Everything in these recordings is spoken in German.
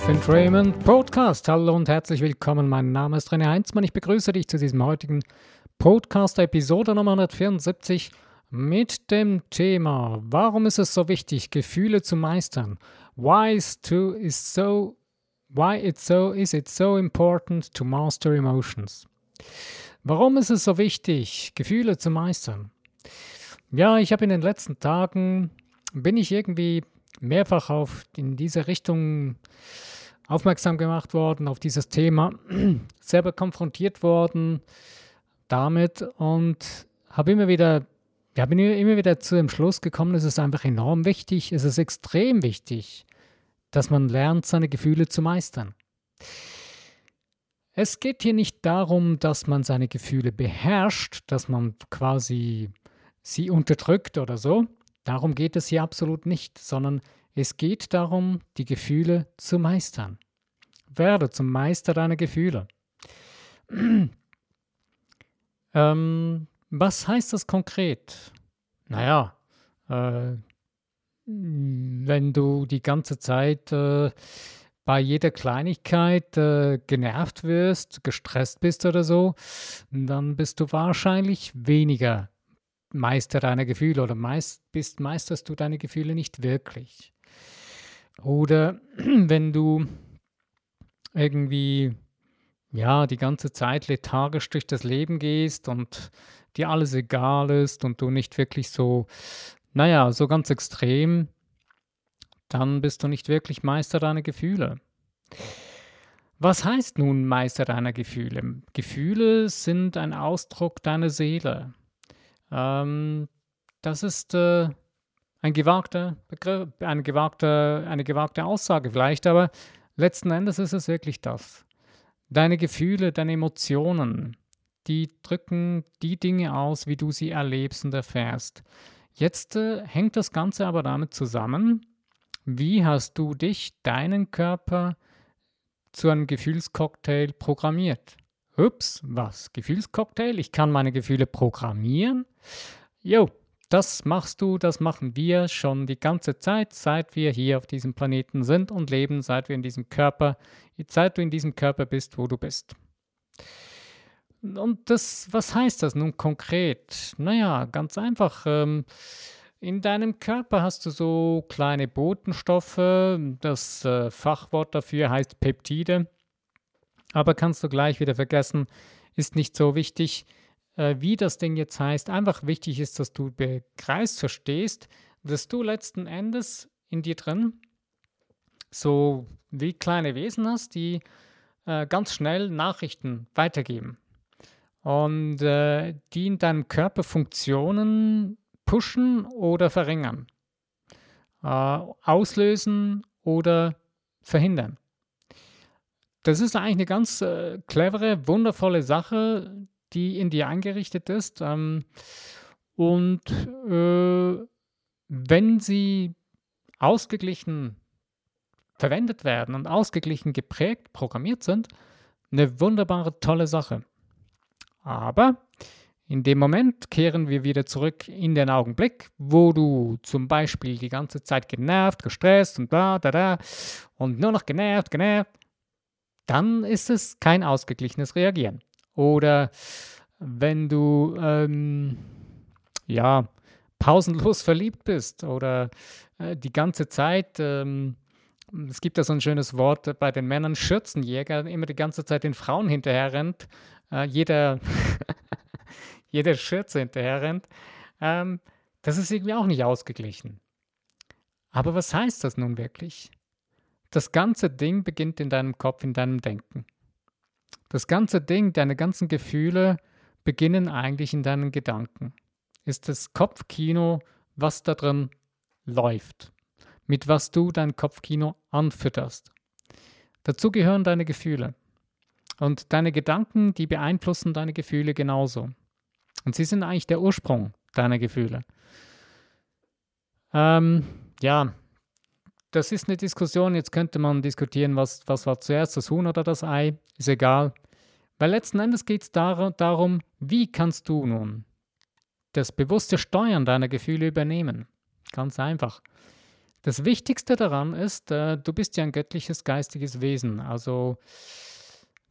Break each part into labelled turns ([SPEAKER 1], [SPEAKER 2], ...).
[SPEAKER 1] Life Entrainment Podcast. Hallo und herzlich willkommen. Mein Name ist René Heinzmann. Ich begrüße dich zu diesem heutigen Podcast, Episode Nummer 174 mit dem Thema Warum ist es so wichtig, Gefühle zu meistern? Why is, to, is so Why it's so is it so important to master emotions? Warum ist es so wichtig, Gefühle zu meistern? Ja, ich habe in den letzten Tagen bin ich irgendwie mehrfach auf in diese Richtung aufmerksam gemacht worden, auf dieses Thema, selber konfrontiert worden damit und habe immer wieder, ja, bin immer wieder zu dem Schluss gekommen, es ist einfach enorm wichtig, es ist extrem wichtig, dass man lernt, seine Gefühle zu meistern. Es geht hier nicht darum, dass man seine Gefühle beherrscht, dass man quasi sie unterdrückt oder so. Darum geht es hier absolut nicht, sondern es geht darum, die Gefühle zu meistern. Werde zum Meister deiner Gefühle. ähm, was heißt das konkret? Naja, äh, wenn du die ganze Zeit äh, bei jeder Kleinigkeit äh, genervt wirst, gestresst bist oder so, dann bist du wahrscheinlich weniger Meister deiner Gefühle oder meist, bist, meisterst du deine Gefühle nicht wirklich. Oder wenn du irgendwie ja die ganze Zeit lethargisch durch das Leben gehst und dir alles egal ist und du nicht wirklich so naja, so ganz extrem, dann bist du nicht wirklich Meister deiner Gefühle. Was heißt nun Meister deiner Gefühle? Gefühle sind ein Ausdruck deiner Seele. Ähm, das ist äh, ein gewagter Begriff, eine gewagte, eine gewagte Aussage vielleicht, aber letzten Endes ist es wirklich das. Deine Gefühle, deine Emotionen, die drücken die Dinge aus, wie du sie erlebst und erfährst. Jetzt äh, hängt das Ganze aber damit zusammen, wie hast du dich, deinen Körper zu einem Gefühlscocktail programmiert? Ups, was? Gefühlscocktail? Ich kann meine Gefühle programmieren? Jo, das machst du, das machen wir schon die ganze Zeit, seit wir hier auf diesem Planeten sind und leben, seit wir in diesem Körper, seit du in diesem Körper bist, wo du bist. Und das, was heißt das nun konkret? Naja, ganz einfach. Ähm, in deinem Körper hast du so kleine Botenstoffe. Das äh, Fachwort dafür heißt Peptide. Aber kannst du gleich wieder vergessen, ist nicht so wichtig, äh, wie das Ding jetzt heißt. Einfach wichtig ist, dass du begreifst, verstehst, dass du letzten Endes in dir drin so wie kleine Wesen hast, die äh, ganz schnell Nachrichten weitergeben und äh, die in deinem Körper Funktionen pushen oder verringern, äh, auslösen oder verhindern. Das ist eigentlich eine ganz äh, clevere, wundervolle Sache, die in dir eingerichtet ist. Ähm, und äh, wenn sie ausgeglichen verwendet werden und ausgeglichen geprägt, programmiert sind, eine wunderbare, tolle Sache. Aber in dem Moment kehren wir wieder zurück in den Augenblick, wo du zum Beispiel die ganze Zeit genervt, gestresst und da, da, da und nur noch genervt, genervt, dann ist es kein ausgeglichenes Reagieren. Oder wenn du, ähm, ja, pausenlos verliebt bist oder äh, die ganze Zeit, ähm, es gibt da so ein schönes Wort bei den Männern, Schürzenjäger, immer die ganze Zeit den Frauen hinterher rennt, äh, jeder, jeder Schürze hinterher rennt, ähm, das ist irgendwie auch nicht ausgeglichen. Aber was heißt das nun wirklich? Das ganze Ding beginnt in deinem Kopf, in deinem Denken. Das ganze Ding, deine ganzen Gefühle beginnen eigentlich in deinen Gedanken. Ist das Kopfkino, was da drin läuft, mit was du dein Kopfkino anfütterst. Dazu gehören deine Gefühle. Und deine Gedanken, die beeinflussen deine Gefühle genauso. Und sie sind eigentlich der Ursprung deiner Gefühle. Ähm, ja, das ist eine Diskussion. Jetzt könnte man diskutieren, was, was war zuerst, das Huhn oder das Ei. Ist egal. Weil letzten Endes geht es dar darum, wie kannst du nun das bewusste Steuern deiner Gefühle übernehmen. Ganz einfach. Das Wichtigste daran ist, äh, du bist ja ein göttliches geistiges Wesen. Also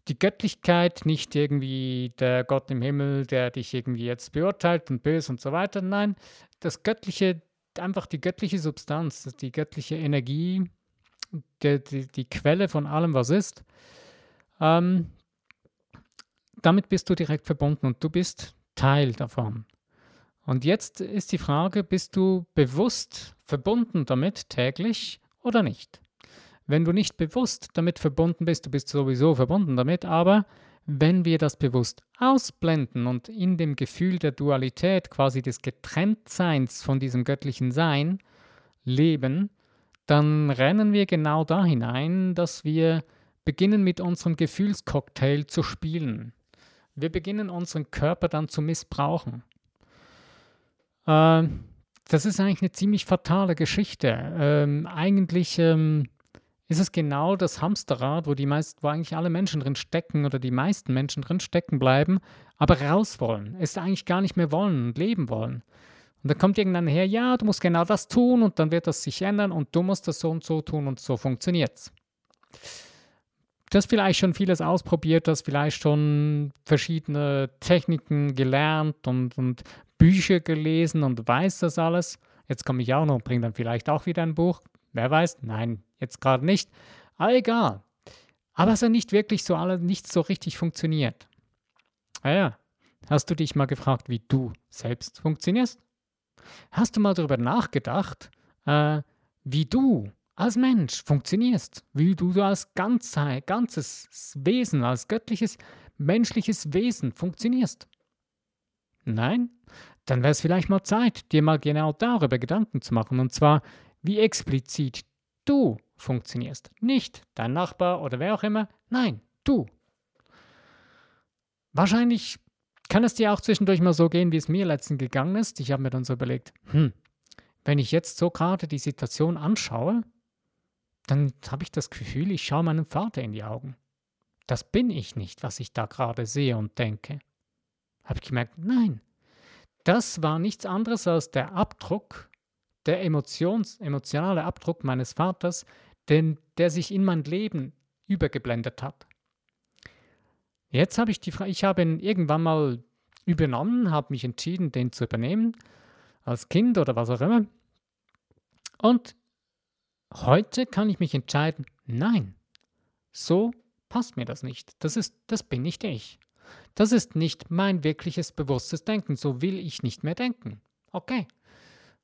[SPEAKER 1] die Göttlichkeit, nicht irgendwie der Gott im Himmel, der dich irgendwie jetzt beurteilt und böse und so weiter. Nein, das Göttliche, einfach die göttliche Substanz, die göttliche Energie, die, die, die Quelle von allem, was ist. Ähm, damit bist du direkt verbunden und du bist Teil davon. Und jetzt ist die Frage, bist du bewusst verbunden damit täglich oder nicht? Wenn du nicht bewusst damit verbunden bist, du bist sowieso verbunden damit, aber wenn wir das bewusst ausblenden und in dem Gefühl der Dualität, quasi des Getrenntseins von diesem göttlichen Sein leben, dann rennen wir genau da hinein, dass wir beginnen mit unserem Gefühlscocktail zu spielen. Wir beginnen unseren Körper dann zu missbrauchen. Äh, das ist eigentlich eine ziemlich fatale Geschichte. Ähm, eigentlich ähm, ist es genau das Hamsterrad, wo die meist, wo eigentlich alle Menschen drin stecken oder die meisten Menschen drin stecken bleiben, aber raus wollen. Es eigentlich gar nicht mehr wollen und leben wollen. Und dann kommt irgendwann her, ja, du musst genau das tun und dann wird das sich ändern und du musst das so und so tun und so funktioniert es. Du hast vielleicht schon vieles ausprobiert, du hast vielleicht schon verschiedene Techniken gelernt und, und Bücher gelesen und weißt das alles. Jetzt komme ich auch noch und bringe dann vielleicht auch wieder ein Buch. Wer weiß? Nein, jetzt gerade nicht. Aber egal. Aber es hat nicht wirklich so alles, nicht so richtig funktioniert. Naja, hast du dich mal gefragt, wie du selbst funktionierst? Hast du mal darüber nachgedacht, äh, wie du als Mensch funktionierst, wie du als Ganzheit, ganzes Wesen, als göttliches, menschliches Wesen funktionierst? Nein? Dann wäre es vielleicht mal Zeit, dir mal genau darüber Gedanken zu machen, und zwar, wie explizit du funktionierst. Nicht dein Nachbar oder wer auch immer, nein, du. Wahrscheinlich kann es dir auch zwischendurch mal so gehen, wie es mir letztens gegangen ist. Ich habe mir dann so überlegt, hm, wenn ich jetzt so gerade die Situation anschaue, dann habe ich das Gefühl, ich schaue meinem Vater in die Augen. Das bin ich nicht, was ich da gerade sehe und denke. Habe ich gemerkt, nein, das war nichts anderes als der Abdruck, der Emotions, emotionale Abdruck meines Vaters, den, der sich in mein Leben übergeblendet hat. Jetzt habe ich die Frage, ich habe ihn irgendwann mal übernommen, habe mich entschieden, den zu übernehmen, als Kind oder was auch immer. Und heute kann ich mich entscheiden, nein, so passt mir das nicht. Das ist, das bin nicht ich. Das ist nicht mein wirkliches bewusstes Denken. So will ich nicht mehr denken. Okay.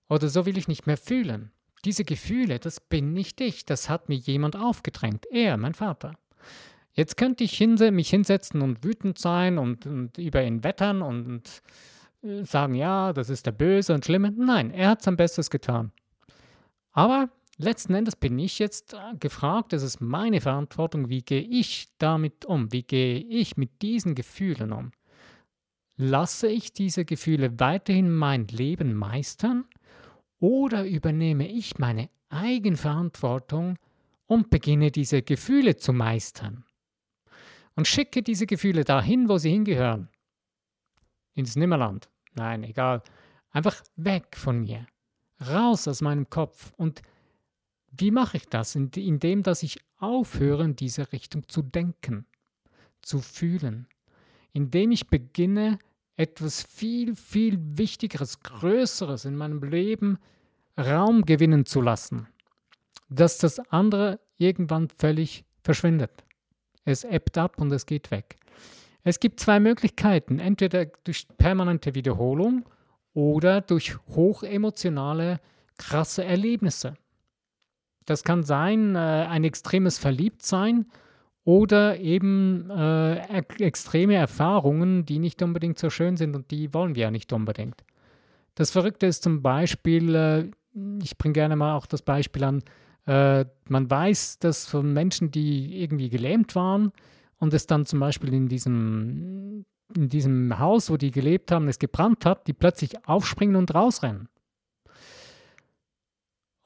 [SPEAKER 1] Oder so will ich nicht mehr fühlen. Diese Gefühle, das bin nicht ich. Das hat mir jemand aufgedrängt. Er, mein Vater. Jetzt könnte ich hinse mich hinsetzen und wütend sein und, und über ihn wettern und, und äh, sagen, ja, das ist der Böse und Schlimme. Nein, er hat sein Bestes getan. Aber letzten Endes bin ich jetzt äh, gefragt, es ist meine Verantwortung, wie gehe ich damit um? Wie gehe ich mit diesen Gefühlen um? Lasse ich diese Gefühle weiterhin mein Leben meistern oder übernehme ich meine Eigenverantwortung und beginne diese Gefühle zu meistern? und schicke diese Gefühle dahin, wo sie hingehören. Ins Nimmerland. Nein, egal. Einfach weg von mir. Raus aus meinem Kopf. Und wie mache ich das? Indem, dass ich aufhöre, in diese Richtung zu denken, zu fühlen. Indem ich beginne, etwas viel, viel Wichtigeres, Größeres in meinem Leben Raum gewinnen zu lassen. Dass das andere irgendwann völlig verschwindet. Es ebbt ab und es geht weg. Es gibt zwei Möglichkeiten, entweder durch permanente Wiederholung oder durch hochemotionale, krasse Erlebnisse. Das kann sein, äh, ein extremes Verliebtsein oder eben äh, extreme Erfahrungen, die nicht unbedingt so schön sind und die wollen wir ja nicht unbedingt. Das Verrückte ist zum Beispiel, äh, ich bringe gerne mal auch das Beispiel an, äh, man weiß, dass von Menschen, die irgendwie gelähmt waren und es dann zum Beispiel in diesem, in diesem Haus, wo die gelebt haben, es gebrannt hat, die plötzlich aufspringen und rausrennen.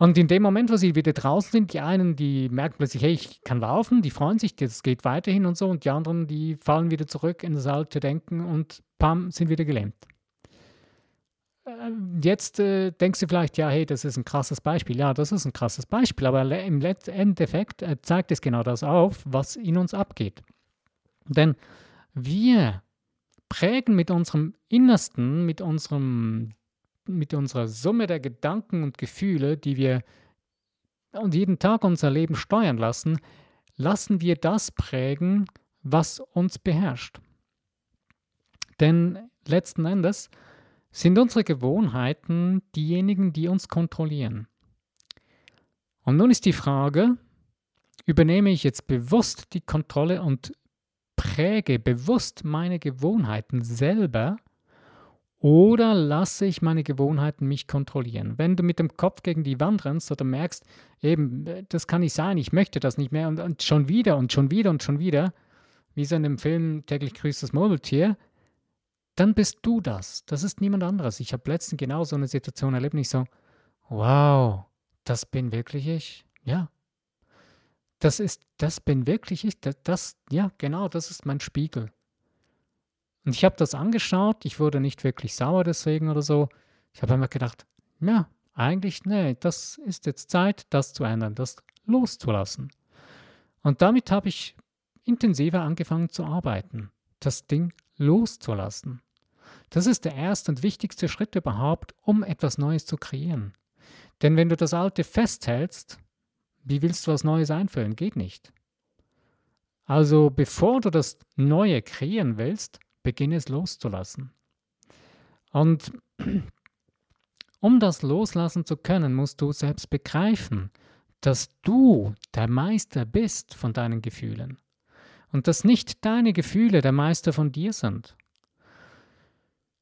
[SPEAKER 1] Und in dem Moment, wo sie wieder draußen sind, die einen, die merken plötzlich, hey, ich kann laufen, die freuen sich, das geht weiterhin und so, und die anderen, die fallen wieder zurück in das alte Denken und pam, sind wieder gelähmt. jetzt äh, denkst du vielleicht, ja, hey, das ist ein krasses Beispiel. Ja, das ist ein krasses Beispiel, aber im Endeffekt äh, zeigt es genau das auf, was in uns abgeht. Denn wir prägen mit unserem Innersten, mit, unserem, mit unserer Summe der Gedanken und Gefühle, die wir und jeden Tag unser Leben steuern lassen, lassen wir das prägen, was uns beherrscht. Denn letzten Endes sind unsere Gewohnheiten diejenigen, die uns kontrollieren. Und nun ist die Frage, übernehme ich jetzt bewusst die Kontrolle und präge bewusst meine Gewohnheiten selber oder lasse ich meine Gewohnheiten mich kontrollieren? Wenn du mit dem Kopf gegen die Wand rennst oder merkst, eben, das kann nicht sein, ich möchte das nicht mehr und, und schon wieder und schon wieder und schon wieder, wie so in dem Film täglich grüßt das Murmeltier, dann bist du das. Das ist niemand anderes. Ich habe letztens genau so eine Situation erlebt und ich so, wow, das bin wirklich ich. Ja. Das ist, das bin wirklich ich. Das, das ja, genau, das ist mein Spiegel. Und ich habe das angeschaut, ich wurde nicht wirklich sauer deswegen oder so. Ich habe einfach gedacht, ja, eigentlich, nee, das ist jetzt Zeit, das zu ändern, das loszulassen. Und damit habe ich intensiver angefangen zu arbeiten, das Ding loszulassen. Das ist der erste und wichtigste Schritt überhaupt, um etwas Neues zu kreieren. Denn wenn du das Alte festhältst, wie willst du was Neues einfüllen? Geht nicht. Also bevor du das Neue kreieren willst, beginne es loszulassen. Und um das loslassen zu können, musst du selbst begreifen, dass du der Meister bist von deinen Gefühlen und dass nicht deine Gefühle der Meister von dir sind.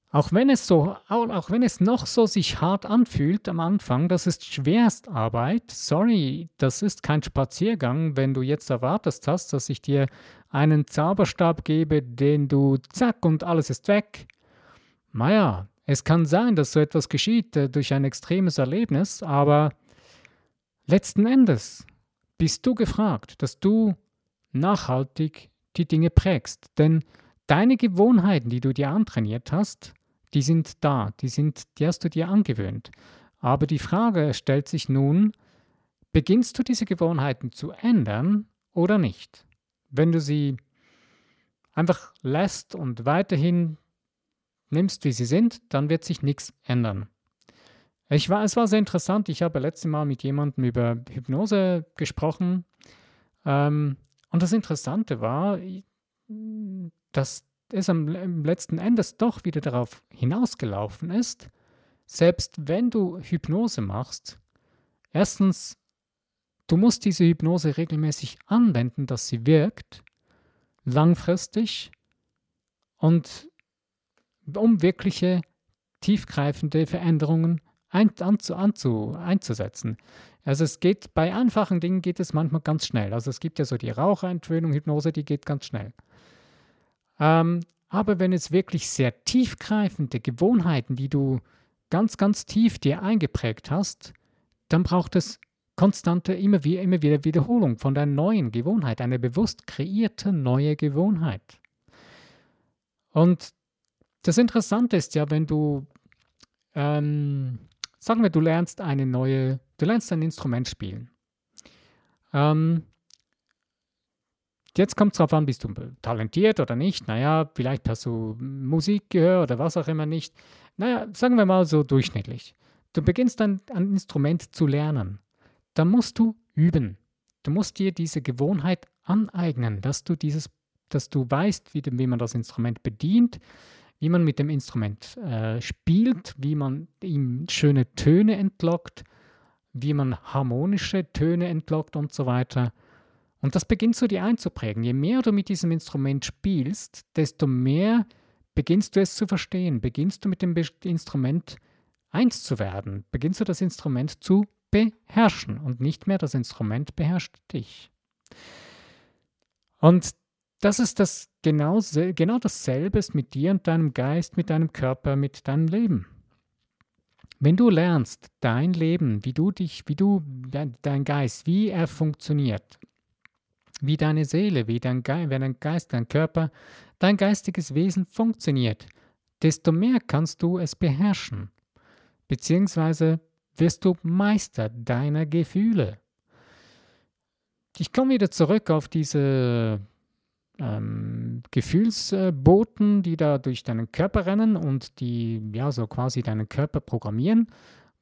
[SPEAKER 1] Auch wenn es so, auch wenn es noch so sich hart anfühlt am Anfang, das ist Schwerstarbeit. Sorry, das ist kein Spaziergang, wenn du jetzt erwartest hast, dass ich dir einen Zauberstab gebe, den du zack und alles ist weg. Naja, es kann sein, dass so etwas geschieht äh, durch ein extremes Erlebnis, aber letzten Endes bist du gefragt, dass du nachhaltig die Dinge prägst. Denn deine Gewohnheiten, die du dir antrainiert hast, die sind da, die, sind, die hast du dir angewöhnt. Aber die Frage stellt sich nun, beginnst du diese Gewohnheiten zu ändern oder nicht? Wenn du sie einfach lässt und weiterhin nimmst, wie sie sind, dann wird sich nichts ändern. Ich war, es war sehr interessant. Ich habe letztes Mal mit jemandem über Hypnose gesprochen. Ähm, und das Interessante war, dass es am letzten Endes doch wieder darauf hinausgelaufen ist, selbst wenn du Hypnose machst, erstens, du musst diese Hypnose regelmäßig anwenden, dass sie wirkt, langfristig und um wirkliche tiefgreifende Veränderungen ein, anzu, anzu, einzusetzen. Also es geht bei einfachen Dingen geht es manchmal ganz schnell. Also es gibt ja so die Raucheintwöhnung, Hypnose, die geht ganz schnell. Ähm, aber wenn es wirklich sehr tiefgreifende Gewohnheiten, die du ganz, ganz tief dir eingeprägt hast, dann braucht es konstante, immer wieder, immer wieder Wiederholung von deiner neuen Gewohnheit, eine bewusst kreierte neue Gewohnheit. Und das Interessante ist ja, wenn du, ähm, sagen wir, du lernst eine neue, du lernst ein Instrument spielen. Ähm, Jetzt kommt es darauf an, bist du talentiert oder nicht. Naja, vielleicht hast du Musik gehört oder was auch immer nicht. Naja, sagen wir mal so durchschnittlich. Du beginnst dann ein Instrument zu lernen. Dann musst du üben. Du musst dir diese Gewohnheit aneignen, dass du dieses, dass du weißt, wie, wie man das Instrument bedient, wie man mit dem Instrument äh, spielt, wie man ihm schöne Töne entlockt, wie man harmonische Töne entlockt und so weiter. Und das beginnt so dir einzuprägen. Je mehr du mit diesem Instrument spielst, desto mehr beginnst du es zu verstehen, beginnst du mit dem Instrument eins zu werden, beginnst du das Instrument zu beherrschen und nicht mehr das Instrument beherrscht dich. Und das ist das genau, genau dasselbe ist mit dir und deinem Geist, mit deinem Körper, mit deinem Leben. Wenn du lernst, dein Leben, wie du dich, wie du, dein Geist, wie er funktioniert, wie deine Seele, wie dein, Ge wie dein Geist, dein Körper, dein geistiges Wesen funktioniert, desto mehr kannst du es beherrschen. beziehungsweise wirst du Meister deiner Gefühle. Ich komme wieder zurück auf diese ähm, Gefühlsboten, die da durch deinen Körper rennen und die ja so quasi deinen Körper programmieren,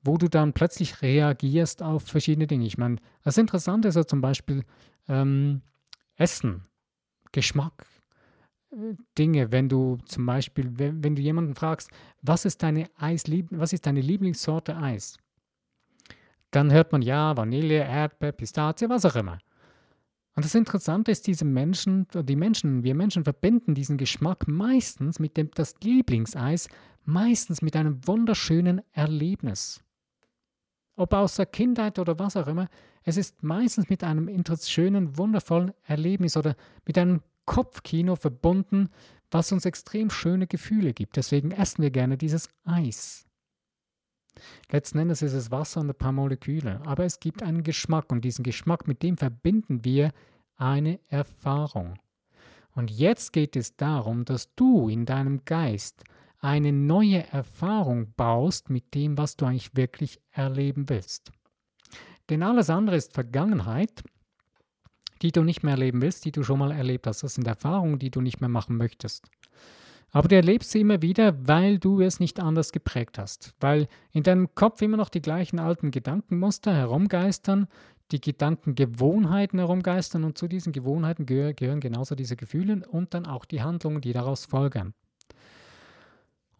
[SPEAKER 1] wo du dann plötzlich reagierst auf verschiedene Dinge. Ich meine, das Interessante ist ja zum Beispiel ähm, Essen, Geschmack, äh, Dinge, wenn du zum Beispiel, wenn, wenn, du jemanden fragst, was ist deine Eislieb was ist deine Lieblingssorte Eis? Dann hört man ja Vanille, Erdbeer, Pistazie, was auch immer. Und das Interessante ist, diese Menschen, die Menschen, wir Menschen verbinden diesen Geschmack meistens mit dem das Lieblingseis, meistens mit einem wunderschönen Erlebnis. Ob aus der Kindheit oder was auch immer, es ist meistens mit einem schönen, wundervollen Erlebnis oder mit einem Kopfkino verbunden, was uns extrem schöne Gefühle gibt. Deswegen essen wir gerne dieses Eis. Letzten Endes ist es Wasser und ein paar Moleküle, aber es gibt einen Geschmack und diesen Geschmack, mit dem verbinden wir eine Erfahrung. Und jetzt geht es darum, dass du in deinem Geist eine neue Erfahrung baust mit dem, was du eigentlich wirklich erleben willst. Denn alles andere ist Vergangenheit, die du nicht mehr erleben willst, die du schon mal erlebt hast. Das sind Erfahrungen, die du nicht mehr machen möchtest. Aber du erlebst sie immer wieder, weil du es nicht anders geprägt hast. Weil in deinem Kopf immer noch die gleichen alten Gedankenmuster herumgeistern, die Gedankengewohnheiten herumgeistern und zu diesen Gewohnheiten gehören genauso diese Gefühle und dann auch die Handlungen, die daraus folgen.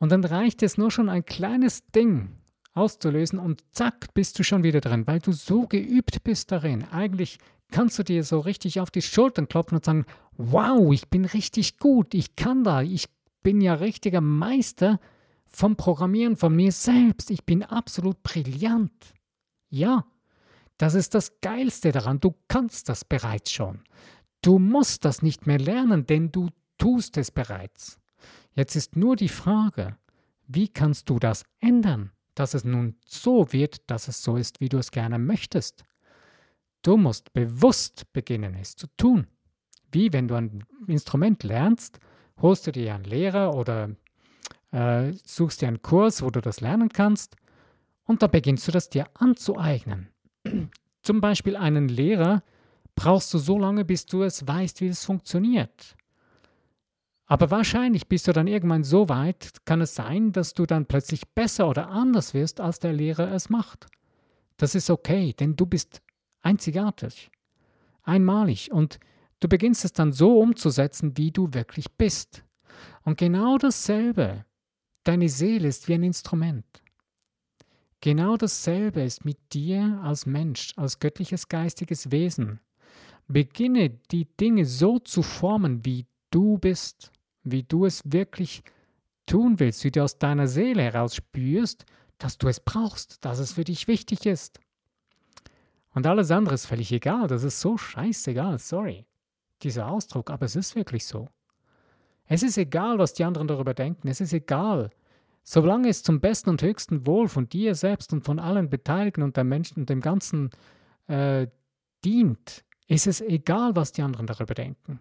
[SPEAKER 1] Und dann reicht es nur schon ein kleines Ding auszulösen und zack, bist du schon wieder drin, weil du so geübt bist darin. Eigentlich kannst du dir so richtig auf die Schultern klopfen und sagen, wow, ich bin richtig gut, ich kann da, ich bin ja richtiger Meister vom Programmieren von mir selbst. Ich bin absolut brillant. Ja, das ist das Geilste daran. Du kannst das bereits schon. Du musst das nicht mehr lernen, denn du tust es bereits. Jetzt ist nur die Frage, wie kannst du das ändern, dass es nun so wird, dass es so ist, wie du es gerne möchtest? Du musst bewusst beginnen, es zu tun. Wie wenn du ein Instrument lernst, holst du dir einen Lehrer oder äh, suchst dir einen Kurs, wo du das lernen kannst und da beginnst du das dir anzueignen. Zum Beispiel einen Lehrer brauchst du so lange, bis du es weißt, wie es funktioniert. Aber wahrscheinlich bist du dann irgendwann so weit, kann es sein, dass du dann plötzlich besser oder anders wirst, als der Lehrer es macht. Das ist okay, denn du bist einzigartig, einmalig und Du beginnst es dann so umzusetzen, wie du wirklich bist. Und genau dasselbe, deine Seele ist wie ein Instrument. Genau dasselbe ist mit dir als Mensch, als göttliches geistiges Wesen. Beginne die Dinge so zu formen, wie du bist, wie du es wirklich tun willst, wie du aus deiner Seele heraus spürst, dass du es brauchst, dass es für dich wichtig ist. Und alles andere ist völlig egal, das ist so scheißegal, sorry dieser Ausdruck, aber es ist wirklich so. Es ist egal, was die anderen darüber denken, es ist egal. Solange es zum besten und höchsten Wohl von dir selbst und von allen Beteiligten und der Menschen und dem Ganzen äh, dient, ist es egal, was die anderen darüber denken.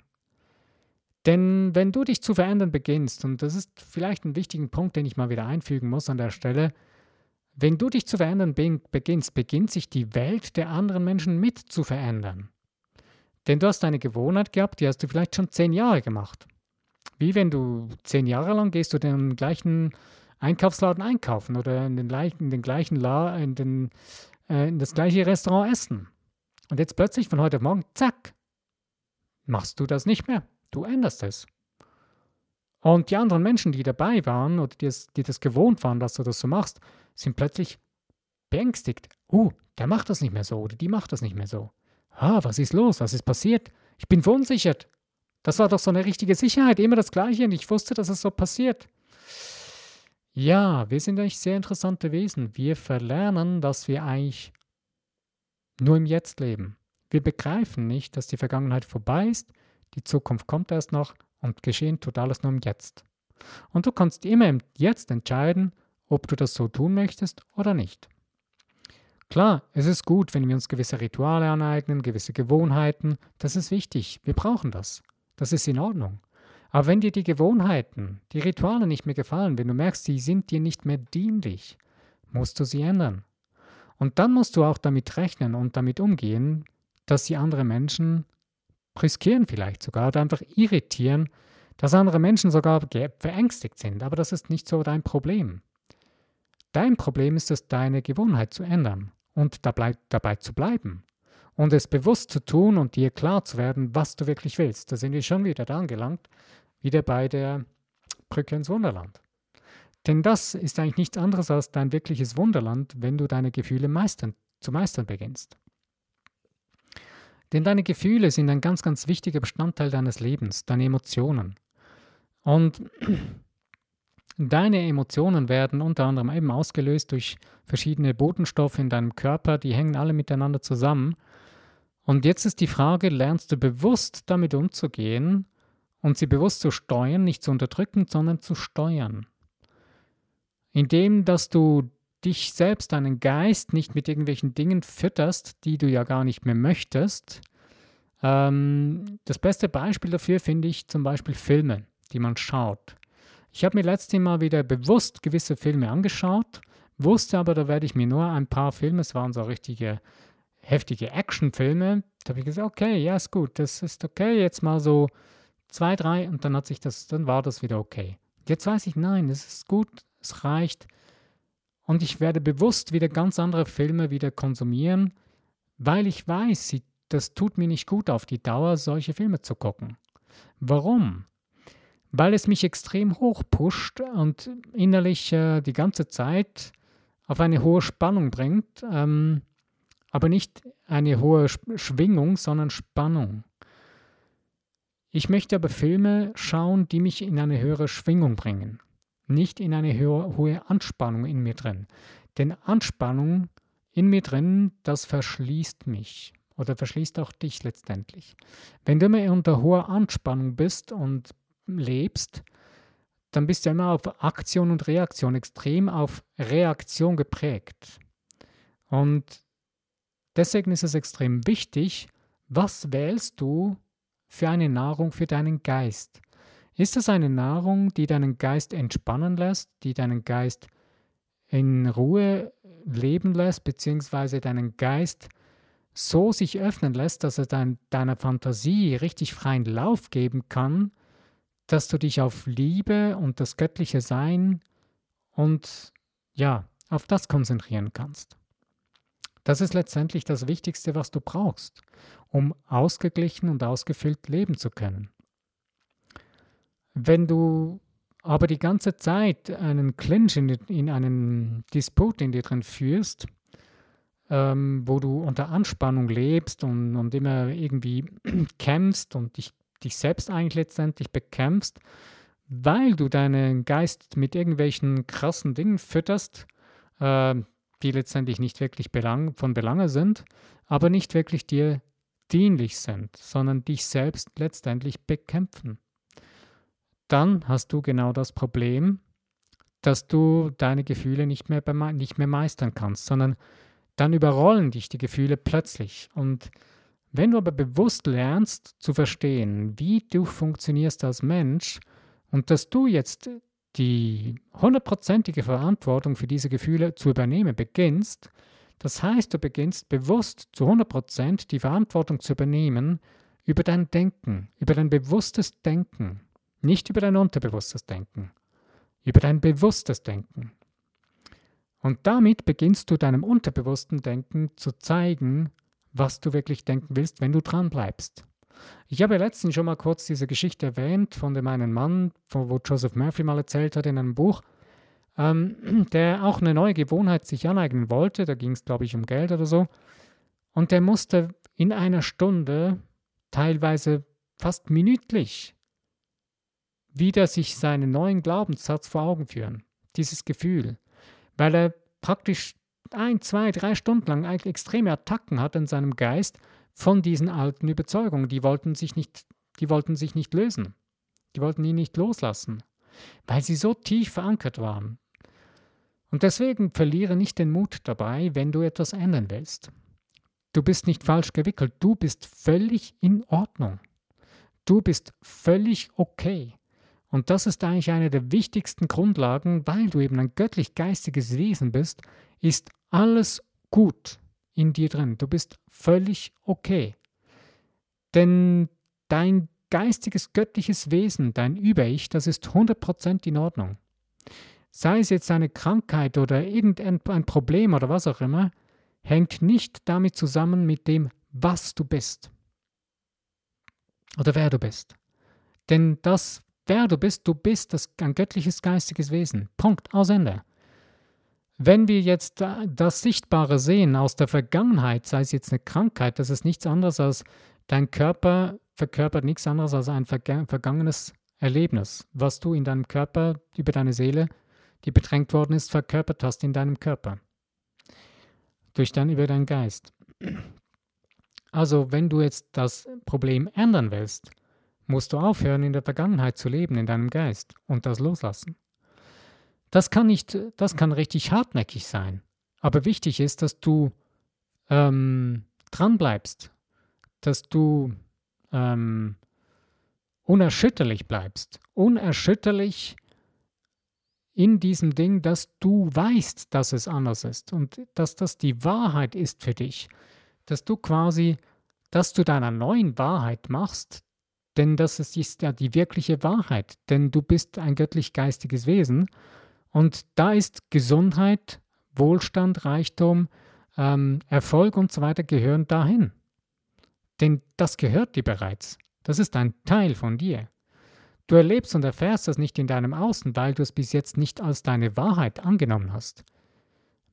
[SPEAKER 1] Denn wenn du dich zu verändern beginnst, und das ist vielleicht ein wichtiger Punkt, den ich mal wieder einfügen muss an der Stelle, wenn du dich zu verändern beginnst, beginnt sich die Welt der anderen Menschen mit zu verändern. Denn du hast eine Gewohnheit gehabt, die hast du vielleicht schon zehn Jahre gemacht. Wie wenn du zehn Jahre lang gehst du den gleichen Einkaufsladen einkaufen oder in den, in den gleichen La in, den, äh, in das gleiche Restaurant essen. Und jetzt plötzlich von heute auf morgen, zack, machst du das nicht mehr. Du änderst es. Und die anderen Menschen, die dabei waren oder die, die das gewohnt waren, dass du das so machst, sind plötzlich beängstigt. Oh, der macht das nicht mehr so oder die macht das nicht mehr so. Ah, was ist los? Was ist passiert? Ich bin verunsichert. Das war doch so eine richtige Sicherheit, immer das Gleiche und ich wusste, dass es so passiert. Ja, wir sind eigentlich sehr interessante Wesen. Wir verlernen, dass wir eigentlich nur im Jetzt leben. Wir begreifen nicht, dass die Vergangenheit vorbei ist, die Zukunft kommt erst noch und geschehen tut alles nur im Jetzt. Und du kannst immer im Jetzt entscheiden, ob du das so tun möchtest oder nicht. Klar, es ist gut, wenn wir uns gewisse Rituale aneignen, gewisse Gewohnheiten. Das ist wichtig. Wir brauchen das. Das ist in Ordnung. Aber wenn dir die Gewohnheiten, die Rituale nicht mehr gefallen, wenn du merkst, sie sind dir nicht mehr dienlich, musst du sie ändern. Und dann musst du auch damit rechnen und damit umgehen, dass sie andere Menschen riskieren vielleicht sogar oder einfach irritieren, dass andere Menschen sogar verängstigt sind. Aber das ist nicht so dein Problem. Dein Problem ist es, deine Gewohnheit zu ändern und dabei, dabei zu bleiben und es bewusst zu tun und dir klar zu werden, was du wirklich willst. Da sind wir schon wieder da angelangt, wieder bei der Brücke ins Wunderland. Denn das ist eigentlich nichts anderes als dein wirkliches Wunderland, wenn du deine Gefühle meistern, zu meistern beginnst. Denn deine Gefühle sind ein ganz, ganz wichtiger Bestandteil deines Lebens, deine Emotionen. Und Deine Emotionen werden unter anderem eben ausgelöst durch verschiedene Botenstoffe in deinem Körper, die hängen alle miteinander zusammen. Und jetzt ist die Frage, lernst du bewusst damit umzugehen und sie bewusst zu steuern, nicht zu unterdrücken, sondern zu steuern. Indem, dass du dich selbst, deinen Geist nicht mit irgendwelchen Dingen fütterst, die du ja gar nicht mehr möchtest. Ähm, das beste Beispiel dafür finde ich zum Beispiel Filme, die man schaut. Ich habe mir letztes Mal wieder bewusst gewisse Filme angeschaut, wusste aber, da werde ich mir nur ein paar Filme, es waren so richtige heftige Actionfilme, da habe ich gesagt, okay, ja, ist gut, das ist okay, jetzt mal so zwei, drei und dann hat sich das, dann war das wieder okay. Jetzt weiß ich, nein, es ist gut, es reicht und ich werde bewusst wieder ganz andere Filme wieder konsumieren, weil ich weiß, sie, das tut mir nicht gut auf die Dauer, solche Filme zu gucken. Warum? weil es mich extrem hoch pusht und innerlich äh, die ganze Zeit auf eine hohe Spannung bringt, ähm, aber nicht eine hohe Schwingung, sondern Spannung. Ich möchte aber Filme schauen, die mich in eine höhere Schwingung bringen, nicht in eine hohe, Anspannung in mir drin. Denn Anspannung in mir drin, das verschließt mich oder verschließt auch dich letztendlich. Wenn du immer unter hoher Anspannung bist und lebst, dann bist du immer auf Aktion und Reaktion, extrem auf Reaktion geprägt. Und deswegen ist es extrem wichtig, was wählst du für eine Nahrung für deinen Geist? Ist es eine Nahrung, die deinen Geist entspannen lässt, die deinen Geist in Ruhe leben lässt, beziehungsweise deinen Geist so sich öffnen lässt, dass er dein, deiner Fantasie richtig freien Lauf geben kann, dass du dich auf Liebe und das göttliche Sein und ja, auf das konzentrieren kannst. Das ist letztendlich das Wichtigste, was du brauchst, um ausgeglichen und ausgefüllt leben zu können. Wenn du aber die ganze Zeit einen Clinch in, in einen Disput in dir drin führst, ähm, wo du unter Anspannung lebst und, und immer irgendwie kämpfst und dich dich selbst eigentlich letztendlich bekämpfst, weil du deinen Geist mit irgendwelchen krassen Dingen fütterst, äh, die letztendlich nicht wirklich belang von Belange sind, aber nicht wirklich dir dienlich sind, sondern dich selbst letztendlich bekämpfen. Dann hast du genau das Problem, dass du deine Gefühle nicht mehr, nicht mehr meistern kannst, sondern dann überrollen dich die Gefühle plötzlich. Und wenn du aber bewusst lernst zu verstehen, wie du funktionierst als Mensch und dass du jetzt die hundertprozentige Verantwortung für diese Gefühle zu übernehmen beginnst, das heißt, du beginnst bewusst zu 100% die Verantwortung zu übernehmen über dein Denken, über dein bewusstes Denken, nicht über dein unterbewusstes Denken, über dein bewusstes Denken. Und damit beginnst du deinem unterbewussten Denken zu zeigen, was du wirklich denken willst, wenn du dran bleibst. Ich habe letztens schon mal kurz diese Geschichte erwähnt von dem einen Mann, wo Joseph Murphy mal erzählt hat in einem Buch, ähm, der auch eine neue Gewohnheit sich aneignen wollte. Da ging es, glaube ich, um Geld oder so. Und der musste in einer Stunde, teilweise fast minütlich, wieder sich seinen neuen Glaubenssatz vor Augen führen. Dieses Gefühl. Weil er praktisch ein, zwei, drei Stunden lang extreme Attacken hat in seinem Geist von diesen alten Überzeugungen. Die wollten sich nicht, die wollten sich nicht lösen. Die wollten ihn nicht loslassen, weil sie so tief verankert waren. Und deswegen verliere nicht den Mut dabei, wenn du etwas ändern willst. Du bist nicht falsch gewickelt, du bist völlig in Ordnung. Du bist völlig okay. Und das ist eigentlich eine der wichtigsten Grundlagen, weil du eben ein göttlich-geistiges Wesen bist, ist alles gut in dir drin. Du bist völlig okay. Denn dein geistiges, göttliches Wesen, dein Über-Ich, das ist 100% in Ordnung. Sei es jetzt eine Krankheit oder irgendein Problem oder was auch immer, hängt nicht damit zusammen mit dem, was du bist. Oder wer du bist. Denn das, wer du bist, du bist das, ein göttliches geistiges Wesen. Punkt, aus Ende. Wenn wir jetzt das Sichtbare sehen aus der Vergangenheit, sei es jetzt eine Krankheit, das ist nichts anderes als dein Körper verkörpert nichts anderes als ein vergangenes Erlebnis, was du in deinem Körper über deine Seele, die bedrängt worden ist, verkörpert hast in deinem Körper. Durch dann über deinen Geist. Also, wenn du jetzt das Problem ändern willst, musst du aufhören, in der Vergangenheit zu leben, in deinem Geist und das loslassen. Das kann nicht, das kann richtig hartnäckig sein. Aber wichtig ist, dass du ähm, dran bleibst, dass du ähm, unerschütterlich bleibst. Unerschütterlich in diesem Ding, dass du weißt, dass es anders ist und dass das die Wahrheit ist für dich. Dass du quasi, dass du deiner neuen Wahrheit machst, denn das ist ja die wirkliche Wahrheit, denn du bist ein göttlich-geistiges Wesen und da ist Gesundheit, Wohlstand, Reichtum, ähm, Erfolg und so weiter gehören dahin. Denn das gehört dir bereits. Das ist ein Teil von dir. Du erlebst und erfährst das nicht in deinem Außen, weil du es bis jetzt nicht als deine Wahrheit angenommen hast.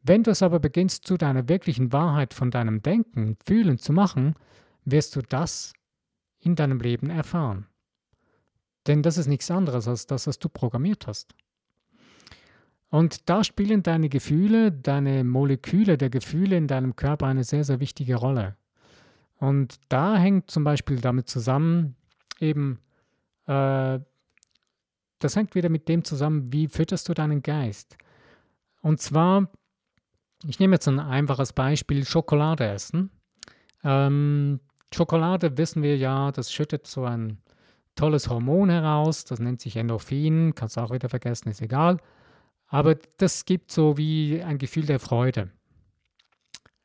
[SPEAKER 1] Wenn du es aber beginnst, zu deiner wirklichen Wahrheit von deinem Denken Fühlen zu machen, wirst du das in deinem Leben erfahren. Denn das ist nichts anderes als das, was du programmiert hast. Und da spielen deine Gefühle, deine Moleküle der Gefühle in deinem Körper eine sehr, sehr wichtige Rolle. Und da hängt zum Beispiel damit zusammen, eben, äh, das hängt wieder mit dem zusammen, wie fütterst du deinen Geist. Und zwar, ich nehme jetzt ein einfaches Beispiel, Schokolade essen. Ähm, Schokolade wissen wir ja, das schüttet so ein tolles Hormon heraus, das nennt sich Endorphin, kannst du auch wieder vergessen, ist egal. Aber das gibt so wie ein Gefühl der Freude.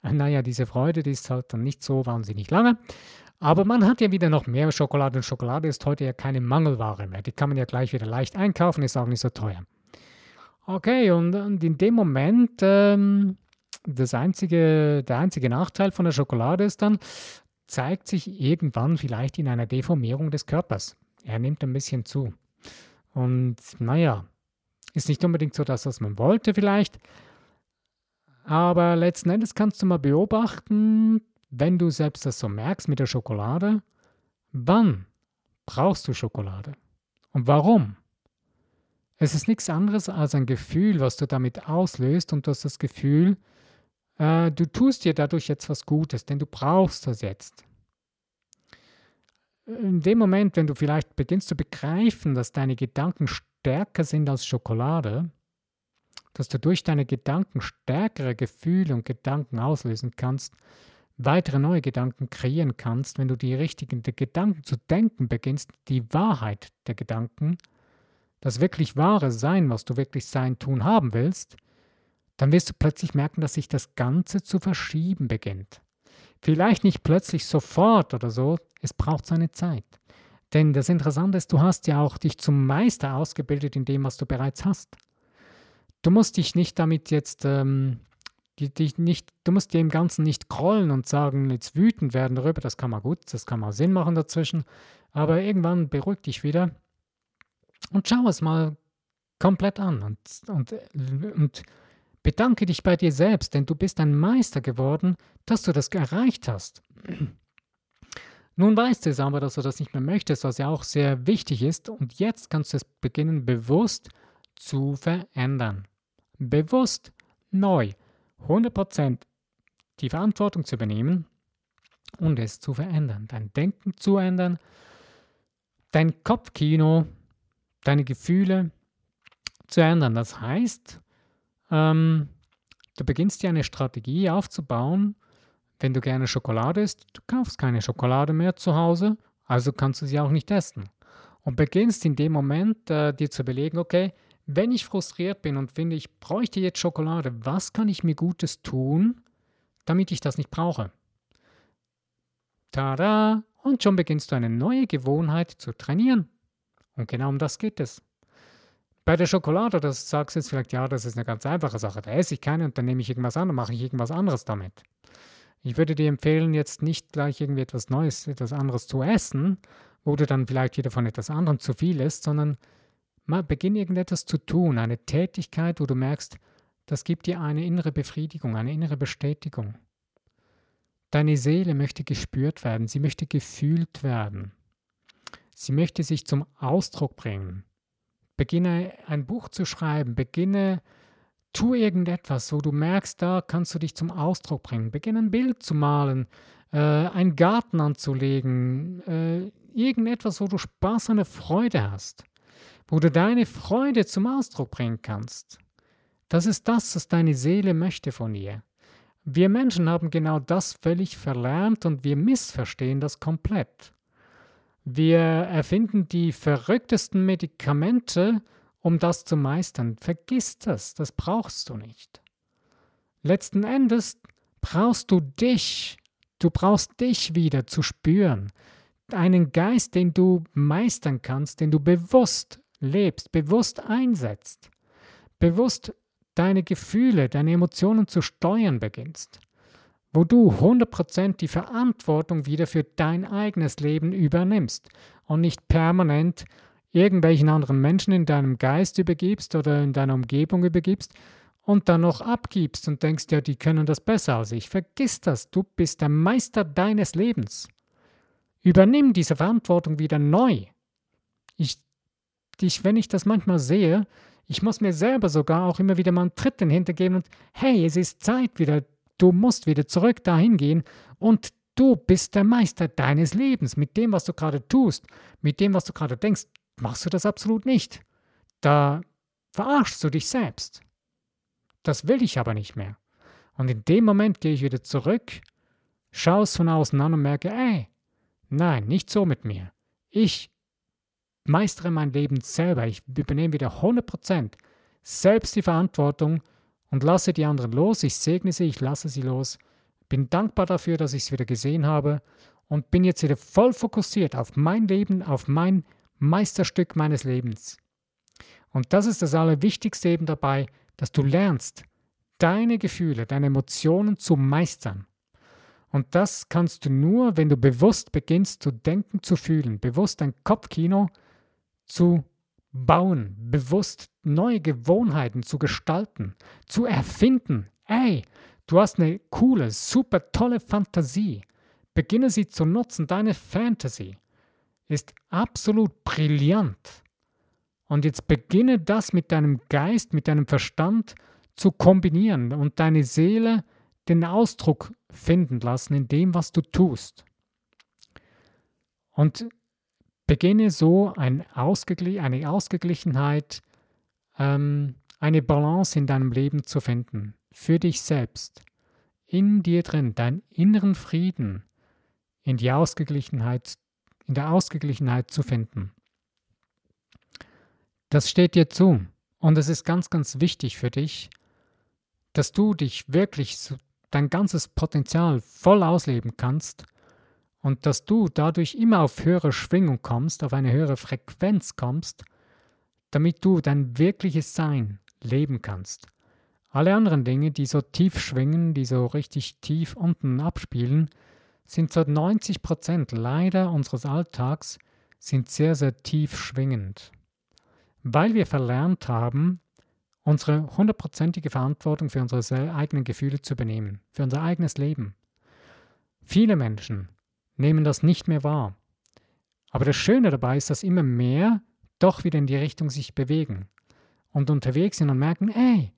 [SPEAKER 1] Naja, diese Freude, die ist halt dann nicht so wahnsinnig lange. Aber man hat ja wieder noch mehr Schokolade und Schokolade ist heute ja keine Mangelware mehr. Die kann man ja gleich wieder leicht einkaufen, ist auch nicht so teuer. Okay, und, und in dem Moment, ähm, das einzige, der einzige Nachteil von der Schokolade ist dann, zeigt sich irgendwann vielleicht in einer Deformierung des Körpers. Er nimmt ein bisschen zu. Und naja, ist nicht unbedingt so das, was man wollte vielleicht. Aber letzten Endes kannst du mal beobachten, wenn du selbst das so merkst mit der Schokolade, wann brauchst du Schokolade? Und warum? Es ist nichts anderes als ein Gefühl, was du damit auslöst und du hast das Gefühl, äh, du tust dir dadurch jetzt was Gutes, denn du brauchst das jetzt. In dem Moment, wenn du vielleicht beginnst zu begreifen, dass deine Gedanken stärker sind als Schokolade, dass du durch deine Gedanken stärkere Gefühle und Gedanken auslösen kannst, weitere neue Gedanken kreieren kannst, wenn du die richtigen Gedanken zu denken beginnst, die Wahrheit der Gedanken, das wirklich wahre Sein, was du wirklich sein, tun haben willst, dann wirst du plötzlich merken, dass sich das Ganze zu verschieben beginnt. Vielleicht nicht plötzlich sofort oder so, es braucht seine Zeit. Denn das Interessante ist, du hast ja auch dich zum Meister ausgebildet in dem, was du bereits hast. Du musst dich nicht damit jetzt, ähm, die, dich nicht, du musst dem Ganzen nicht grollen und sagen, jetzt wütend werden darüber, das kann man gut, das kann mal Sinn machen dazwischen, aber irgendwann beruhig dich wieder und schau es mal komplett an und, und, und bedanke dich bei dir selbst, denn du bist ein Meister geworden, dass du das erreicht hast. Nun weißt du es aber, dass du das nicht mehr möchtest, was ja auch sehr wichtig ist. Und jetzt kannst du es beginnen, bewusst zu verändern. Bewusst neu, 100% die Verantwortung zu übernehmen und es zu verändern. Dein Denken zu ändern, dein Kopfkino, deine Gefühle zu ändern. Das heißt, ähm, du beginnst dir eine Strategie aufzubauen, wenn du gerne Schokolade isst, du kaufst keine Schokolade mehr zu Hause, also kannst du sie auch nicht essen. und beginnst in dem Moment äh, dir zu überlegen, okay, wenn ich frustriert bin und finde, ich bräuchte jetzt Schokolade, was kann ich mir Gutes tun, damit ich das nicht brauche? Tada! Und schon beginnst du eine neue Gewohnheit zu trainieren. Und genau um das geht es. Bei der Schokolade, das sagst du jetzt vielleicht, ja, das ist eine ganz einfache Sache. Da esse ich keine und dann nehme ich irgendwas an mache ich irgendwas anderes damit. Ich würde dir empfehlen, jetzt nicht gleich irgendwie etwas Neues, etwas anderes zu essen, wo du dann vielleicht wieder von etwas anderem zu viel isst, sondern mal beginn irgendetwas zu tun, eine Tätigkeit, wo du merkst, das gibt dir eine innere Befriedigung, eine innere Bestätigung. Deine Seele möchte gespürt werden, sie möchte gefühlt werden. Sie möchte sich zum Ausdruck bringen. Beginne ein Buch zu schreiben, beginne, tu irgendetwas, wo du merkst, da kannst du dich zum Ausdruck bringen. Beginne ein Bild zu malen, äh, einen Garten anzulegen, äh, irgendetwas, wo du Spaß und Freude hast, wo du deine Freude zum Ausdruck bringen kannst. Das ist das, was deine Seele möchte von dir. Wir Menschen haben genau das völlig verlernt und wir missverstehen das komplett. Wir erfinden die verrücktesten Medikamente, um das zu meistern. Vergiss das, das brauchst du nicht. Letzten Endes brauchst du dich. Du brauchst dich wieder zu spüren. Einen Geist, den du meistern kannst, den du bewusst lebst, bewusst einsetzt. Bewusst deine Gefühle, deine Emotionen zu steuern beginnst, wo du 100% die Verantwortung wieder für dein eigenes Leben übernimmst und nicht permanent irgendwelchen anderen Menschen in deinem Geist übergibst oder in deiner Umgebung übergibst und dann noch abgibst und denkst, ja, die können das besser als ich. Vergiss das, du bist der Meister deines Lebens. Übernimm diese Verantwortung wieder neu. Ich, ich, wenn ich das manchmal sehe, ich muss mir selber sogar auch immer wieder mal einen Tritt in den Hintern geben und hey, es ist Zeit wieder, du musst wieder zurück dahin gehen und du bist der Meister deines Lebens. Mit dem, was du gerade tust, mit dem, was du gerade denkst, machst du das absolut nicht. Da verarschst du dich selbst. Das will ich aber nicht mehr. Und in dem Moment gehe ich wieder zurück, schaue es von außen an und merke, ey, nein, nicht so mit mir. Ich meistere mein Leben selber. Ich übernehme wieder 100% selbst die Verantwortung und lasse die anderen los. Ich segne sie, ich lasse sie los. Bin dankbar dafür, dass ich es wieder gesehen habe und bin jetzt wieder voll fokussiert auf mein Leben, auf mein Meisterstück meines Lebens. Und das ist das Allerwichtigste eben dabei, dass du lernst, deine Gefühle, deine Emotionen zu meistern. Und das kannst du nur, wenn du bewusst beginnst zu denken, zu fühlen, bewusst dein Kopfkino zu bauen, bewusst neue Gewohnheiten zu gestalten, zu erfinden. Ey, du hast eine coole, super tolle Fantasie. Beginne sie zu nutzen. Deine Fantasy ist absolut brillant. Und jetzt beginne das mit deinem Geist, mit deinem Verstand zu kombinieren und deine Seele den Ausdruck finden lassen in dem, was du tust. Und Beginne so ein Ausgegl eine Ausgeglichenheit, ähm, eine Balance in deinem Leben zu finden, für dich selbst, in dir drin, deinen inneren Frieden, in die Ausgeglichenheit, in der Ausgeglichenheit zu finden. Das steht dir zu. Und es ist ganz, ganz wichtig für dich, dass du dich wirklich dein ganzes Potenzial voll ausleben kannst und dass du dadurch immer auf höhere Schwingung kommst, auf eine höhere Frequenz kommst, damit du dein wirkliches Sein leben kannst. Alle anderen Dinge, die so tief schwingen, die so richtig tief unten abspielen, sind so 90 Prozent leider unseres Alltags sind sehr, sehr tief schwingend. Weil wir verlernt haben, unsere hundertprozentige Verantwortung für unsere eigenen Gefühle zu übernehmen, für unser eigenes Leben. Viele Menschen nehmen das nicht mehr wahr. Aber das Schöne dabei ist, dass immer mehr doch wieder in die Richtung sich bewegen und unterwegs sind und merken, hey,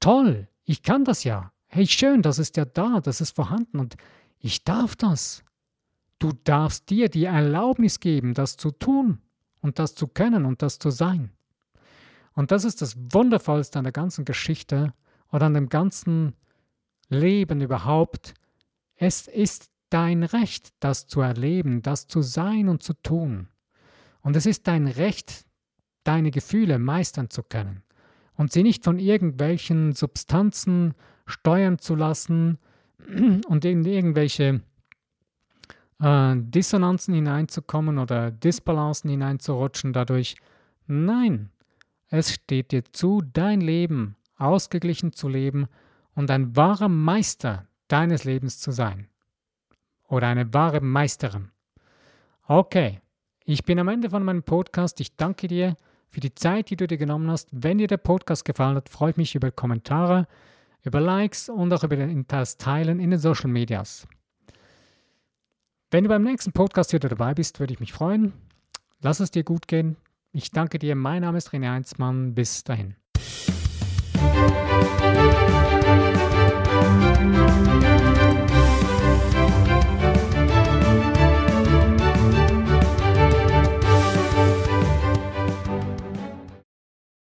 [SPEAKER 1] toll, ich kann das ja. Hey, schön, das ist ja da, das ist vorhanden und ich darf das. Du darfst dir die Erlaubnis geben, das zu tun und das zu können und das zu sein. Und das ist das Wundervollste an der ganzen Geschichte oder an dem ganzen Leben überhaupt. Es ist dein Recht, das zu erleben, das zu sein und zu tun. Und es ist dein Recht, deine Gefühle meistern zu können und sie nicht von irgendwelchen Substanzen steuern zu lassen und in irgendwelche äh, Dissonanzen hineinzukommen oder Disbalancen hineinzurutschen dadurch. Nein, es steht dir zu, dein Leben ausgeglichen zu leben und ein wahrer Meister deines Lebens zu sein. Oder eine wahre Meisterin. Okay, ich bin am Ende von meinem Podcast. Ich danke dir für die Zeit, die du dir genommen hast. Wenn dir der Podcast gefallen hat, freue ich mich über Kommentare, über Likes und auch über das Teilen in den Social Medias. Wenn du beim nächsten Podcast wieder dabei bist, würde ich mich freuen. Lass es dir gut gehen. Ich danke dir. Mein Name ist René Heinzmann. Bis dahin.